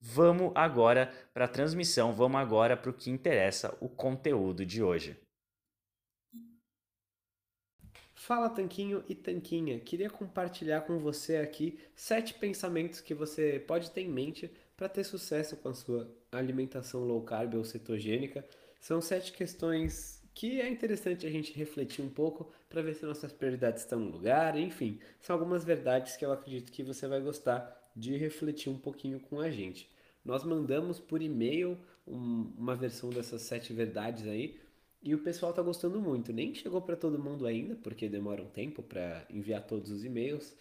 Vamos agora para a transmissão, vamos agora para o que interessa, o conteúdo de hoje. Fala Tanquinho e Tanquinha, queria compartilhar com você aqui sete pensamentos que você pode ter em mente para ter sucesso com a sua alimentação low carb ou cetogênica. São sete questões que é interessante a gente refletir um pouco para ver se nossas prioridades estão no lugar, enfim, são algumas verdades que eu acredito que você vai gostar de refletir um pouquinho com a gente. Nós mandamos por e-mail um, uma versão dessas sete verdades aí e o pessoal está gostando muito. Nem chegou para todo mundo ainda, porque demora um tempo para enviar todos os e-mails,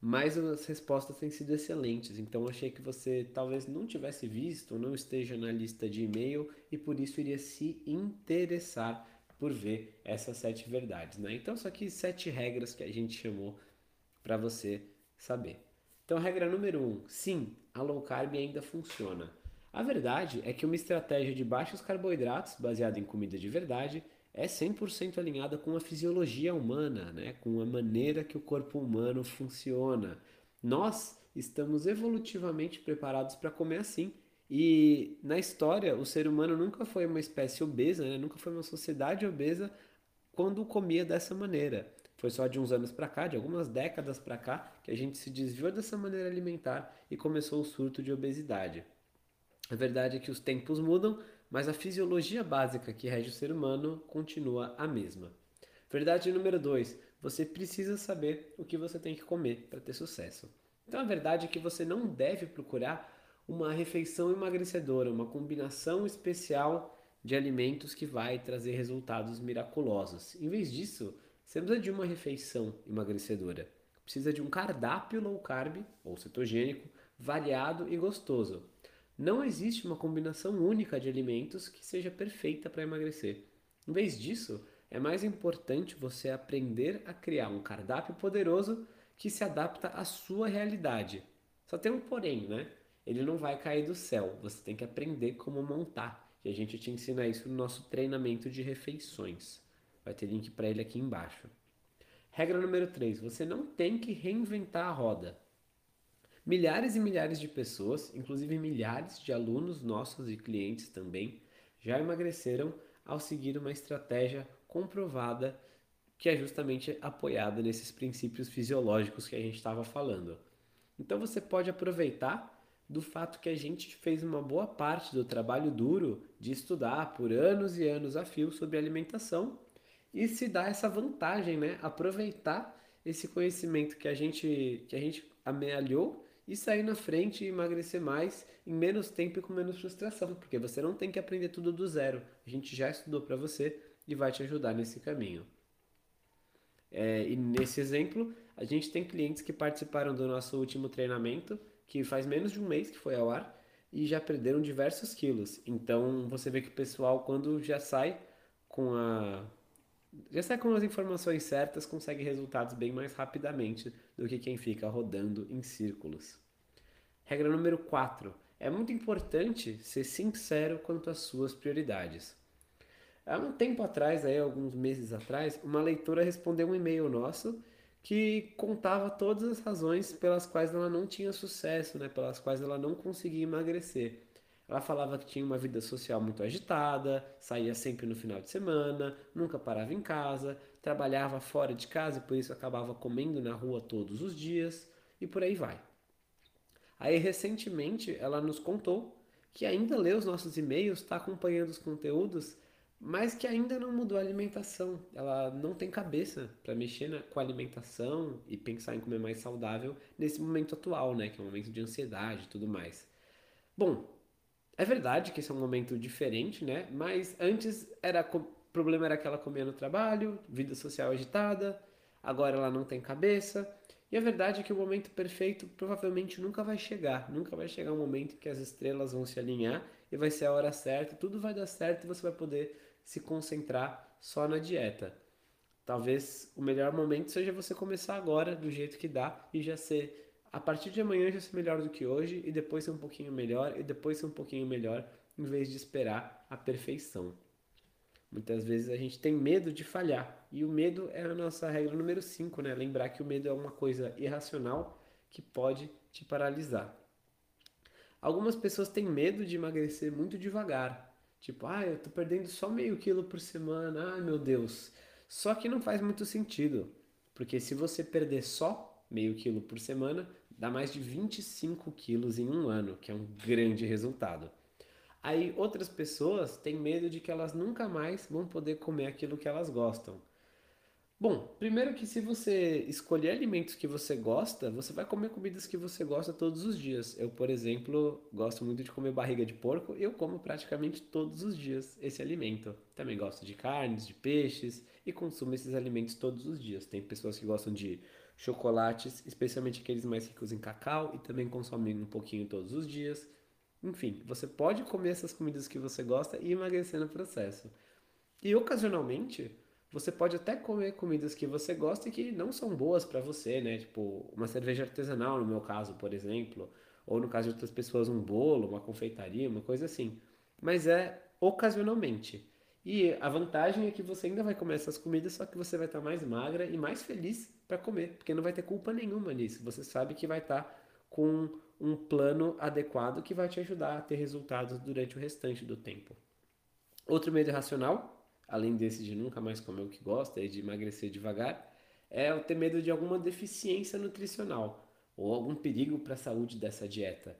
mas as respostas têm sido excelentes. Então achei que você talvez não tivesse visto não esteja na lista de e-mail e por isso iria se interessar por ver essas sete verdades, né? Então, só aqui sete regras que a gente chamou para você saber. Então, regra número um: sim, a low carb ainda funciona. A verdade é que uma estratégia de baixos carboidratos, baseada em comida de verdade, é 100% alinhada com a fisiologia humana, né? com a maneira que o corpo humano funciona. Nós estamos evolutivamente preparados para comer assim. E na história, o ser humano nunca foi uma espécie obesa, né? nunca foi uma sociedade obesa quando comia dessa maneira. Foi só de uns anos para cá, de algumas décadas para cá, que a gente se desviou dessa maneira alimentar e começou o surto de obesidade. A verdade é que os tempos mudam, mas a fisiologia básica que rege o ser humano continua a mesma. Verdade número 2: você precisa saber o que você tem que comer para ter sucesso. Então a verdade é que você não deve procurar uma refeição emagrecedora, uma combinação especial de alimentos que vai trazer resultados miraculosos. Em vez disso, você precisa de uma refeição emagrecedora. Precisa de um cardápio low carb ou cetogênico, variado e gostoso. Não existe uma combinação única de alimentos que seja perfeita para emagrecer. Em vez disso, é mais importante você aprender a criar um cardápio poderoso que se adapta à sua realidade. Só tem um porém, né? Ele não vai cair do céu. Você tem que aprender como montar. E a gente te ensina isso no nosso treinamento de refeições. Vai ter link para ele aqui embaixo. Regra número 3: você não tem que reinventar a roda. Milhares e milhares de pessoas, inclusive milhares de alunos nossos e clientes também, já emagreceram ao seguir uma estratégia comprovada que é justamente apoiada nesses princípios fisiológicos que a gente estava falando. Então você pode aproveitar do fato que a gente fez uma boa parte do trabalho duro de estudar por anos e anos a fio sobre alimentação e se dá essa vantagem, né? Aproveitar esse conhecimento que a gente que a gente amealhou e sair na frente e emagrecer mais em menos tempo e com menos frustração, porque você não tem que aprender tudo do zero. A gente já estudou para você e vai te ajudar nesse caminho. É, e nesse exemplo, a gente tem clientes que participaram do nosso último treinamento que faz menos de um mês que foi ao ar e já perderam diversos quilos. Então você vê que o pessoal, quando já sai com a. Já sai com as informações certas, consegue resultados bem mais rapidamente do que quem fica rodando em círculos. Regra número 4. É muito importante ser sincero quanto às suas prioridades. Há um tempo atrás, aí, alguns meses atrás, uma leitora respondeu um e-mail nosso que contava todas as razões pelas quais ela não tinha sucesso, né? pelas quais ela não conseguia emagrecer. Ela falava que tinha uma vida social muito agitada, saía sempre no final de semana, nunca parava em casa, trabalhava fora de casa e por isso acabava comendo na rua todos os dias e por aí vai. Aí recentemente ela nos contou que ainda lê os nossos e-mails, está acompanhando os conteúdos mas que ainda não mudou a alimentação. Ela não tem cabeça para mexer na, com a alimentação e pensar em comer mais saudável nesse momento atual, né, que é um momento de ansiedade e tudo mais. Bom, é verdade que esse é um momento diferente, né? Mas antes era o problema era que ela comia no trabalho, vida social agitada, agora ela não tem cabeça. E a verdade é que o momento perfeito provavelmente nunca vai chegar. Nunca vai chegar um momento que as estrelas vão se alinhar e vai ser a hora certa, tudo vai dar certo e você vai poder se concentrar só na dieta. Talvez o melhor momento seja você começar agora, do jeito que dá, e já ser, a partir de amanhã, já ser melhor do que hoje, e depois ser um pouquinho melhor, e depois ser um pouquinho melhor, em vez de esperar a perfeição. Muitas vezes a gente tem medo de falhar, e o medo é a nossa regra número 5, né? Lembrar que o medo é uma coisa irracional que pode te paralisar. Algumas pessoas têm medo de emagrecer muito devagar, Tipo, ah, eu tô perdendo só meio quilo por semana, ai meu Deus. Só que não faz muito sentido, porque se você perder só meio quilo por semana, dá mais de 25 quilos em um ano, que é um grande resultado. Aí outras pessoas têm medo de que elas nunca mais vão poder comer aquilo que elas gostam. Bom, primeiro que se você escolher alimentos que você gosta, você vai comer comidas que você gosta todos os dias. Eu, por exemplo, gosto muito de comer barriga de porco e eu como praticamente todos os dias esse alimento. Também gosto de carnes, de peixes e consumo esses alimentos todos os dias. Tem pessoas que gostam de chocolates, especialmente aqueles mais ricos em cacau e também consomem um pouquinho todos os dias. Enfim, você pode comer essas comidas que você gosta e emagrecer no processo. E ocasionalmente, você pode até comer comidas que você gosta e que não são boas para você, né? Tipo, uma cerveja artesanal, no meu caso, por exemplo, ou no caso de outras pessoas, um bolo, uma confeitaria, uma coisa assim. Mas é ocasionalmente. E a vantagem é que você ainda vai comer essas comidas, só que você vai estar mais magra e mais feliz para comer, porque não vai ter culpa nenhuma nisso. Você sabe que vai estar com um plano adequado que vai te ajudar a ter resultados durante o restante do tempo. Outro medo racional além desse de nunca mais comer o que gosta e de emagrecer devagar, é o ter medo de alguma deficiência nutricional ou algum perigo para a saúde dessa dieta.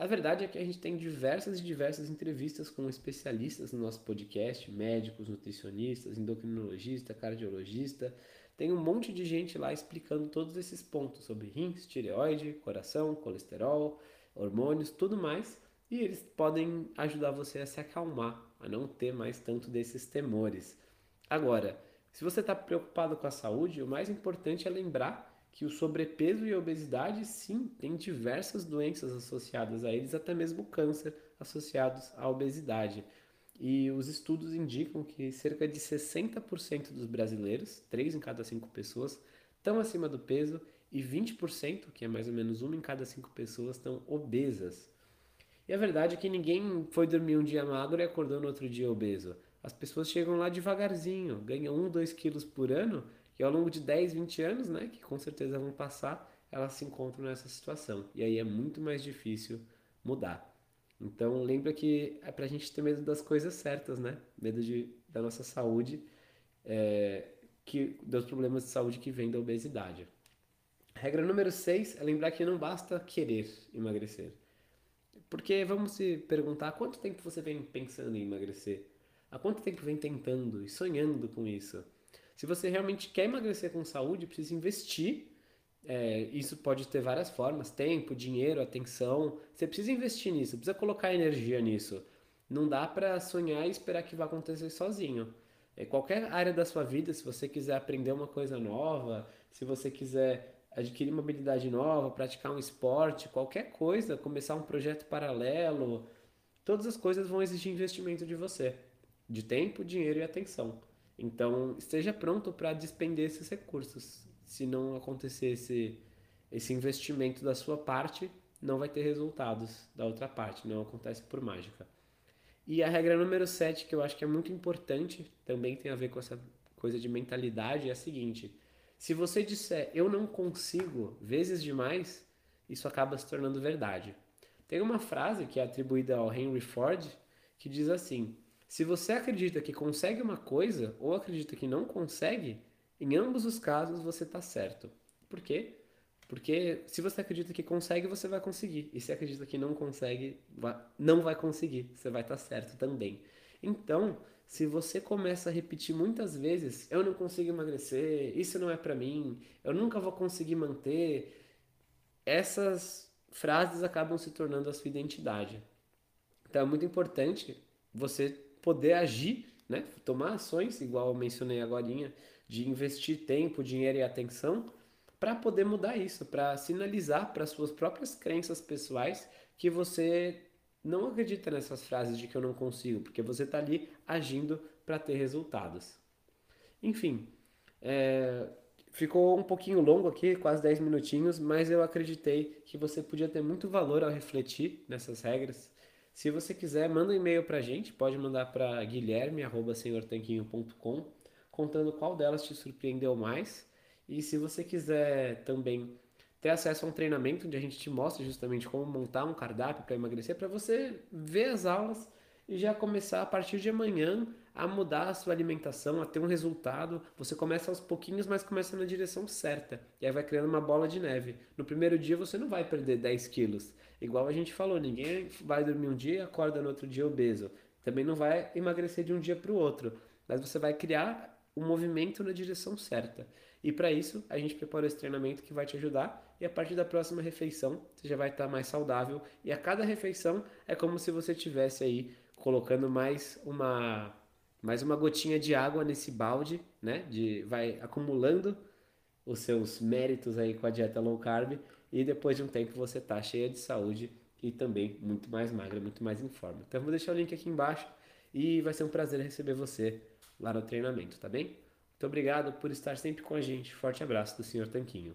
A verdade é que a gente tem diversas e diversas entrevistas com especialistas no nosso podcast, médicos, nutricionistas, endocrinologista, cardiologista. Tem um monte de gente lá explicando todos esses pontos sobre rins, tireoide, coração, colesterol, hormônios, tudo mais. E eles podem ajudar você a se acalmar a não ter mais tanto desses temores. Agora, se você está preocupado com a saúde, o mais importante é lembrar que o sobrepeso e a obesidade, sim, tem diversas doenças associadas a eles, até mesmo câncer associados à obesidade. E os estudos indicam que cerca de 60% dos brasileiros, 3 em cada 5 pessoas, estão acima do peso e 20%, que é mais ou menos uma em cada 5 pessoas, estão obesas. E a verdade é que ninguém foi dormir um dia magro e acordou no outro dia obeso. As pessoas chegam lá devagarzinho, ganham 1, 2 quilos por ano, e ao longo de 10, 20 anos, né, que com certeza vão passar, elas se encontram nessa situação. E aí é muito mais difícil mudar. Então lembra que é pra gente ter medo das coisas certas, né? Medo de, da nossa saúde, é, que, dos problemas de saúde que vêm da obesidade. Regra número 6 é lembrar que não basta querer emagrecer. Porque vamos se perguntar há quanto tempo você vem pensando em emagrecer? Há quanto tempo vem tentando e sonhando com isso? Se você realmente quer emagrecer com saúde, precisa investir. É, isso pode ter várias formas: tempo, dinheiro, atenção. Você precisa investir nisso, precisa colocar energia nisso. Não dá para sonhar e esperar que vai acontecer sozinho. É, qualquer área da sua vida, se você quiser aprender uma coisa nova, se você quiser adquirir uma habilidade nova, praticar um esporte, qualquer coisa, começar um projeto paralelo, todas as coisas vão exigir investimento de você, de tempo, dinheiro e atenção. Então, esteja pronto para despender esses recursos. Se não acontecer esse, esse investimento da sua parte, não vai ter resultados da outra parte, não acontece por mágica. E a regra número 7, que eu acho que é muito importante, também tem a ver com essa coisa de mentalidade, é a seguinte: se você disser eu não consigo vezes demais, isso acaba se tornando verdade. Tem uma frase que é atribuída ao Henry Ford que diz assim: se você acredita que consegue uma coisa ou acredita que não consegue, em ambos os casos você está certo. Por quê? Porque se você acredita que consegue, você vai conseguir. E se acredita que não consegue, não vai conseguir. Você vai estar tá certo também. Então, se você começa a repetir muitas vezes, eu não consigo emagrecer, isso não é para mim, eu nunca vou conseguir manter, essas frases acabam se tornando a sua identidade. Então é muito importante você poder agir, né? tomar ações, igual eu mencionei agora, de investir tempo, dinheiro e atenção para poder mudar isso, para sinalizar para suas próprias crenças pessoais que você não acredita nessas frases de que eu não consigo, porque você está ali agindo para ter resultados. Enfim, é, ficou um pouquinho longo aqui, quase 10 minutinhos, mas eu acreditei que você podia ter muito valor ao refletir nessas regras. Se você quiser, manda um e-mail para a gente, pode mandar para guilherme.senhortanquinho.com, contando qual delas te surpreendeu mais. E se você quiser também ter acesso a um treinamento onde a gente te mostra justamente como montar um cardápio para emagrecer, para você ver as aulas e já começar a partir de amanhã a mudar a sua alimentação, a ter um resultado. Você começa aos pouquinhos, mas começa na direção certa. E aí vai criando uma bola de neve. No primeiro dia você não vai perder 10 quilos. Igual a gente falou, ninguém vai dormir um dia e acorda no outro dia obeso. Também não vai emagrecer de um dia para o outro. Mas você vai criar um movimento na direção certa. E para isso, a gente preparou esse treinamento que vai te ajudar. E a partir da próxima refeição, você já vai estar mais saudável. E a cada refeição é como se você tivesse aí colocando mais uma mais uma gotinha de água nesse balde, né? De vai acumulando os seus méritos aí com a dieta low carb e depois de um tempo você tá cheia de saúde e também muito mais magra, muito mais em forma. Então eu vou deixar o link aqui embaixo e vai ser um prazer receber você lá no treinamento, tá bem? Muito obrigado por estar sempre com a gente. Forte abraço do Sr. Tanquinho.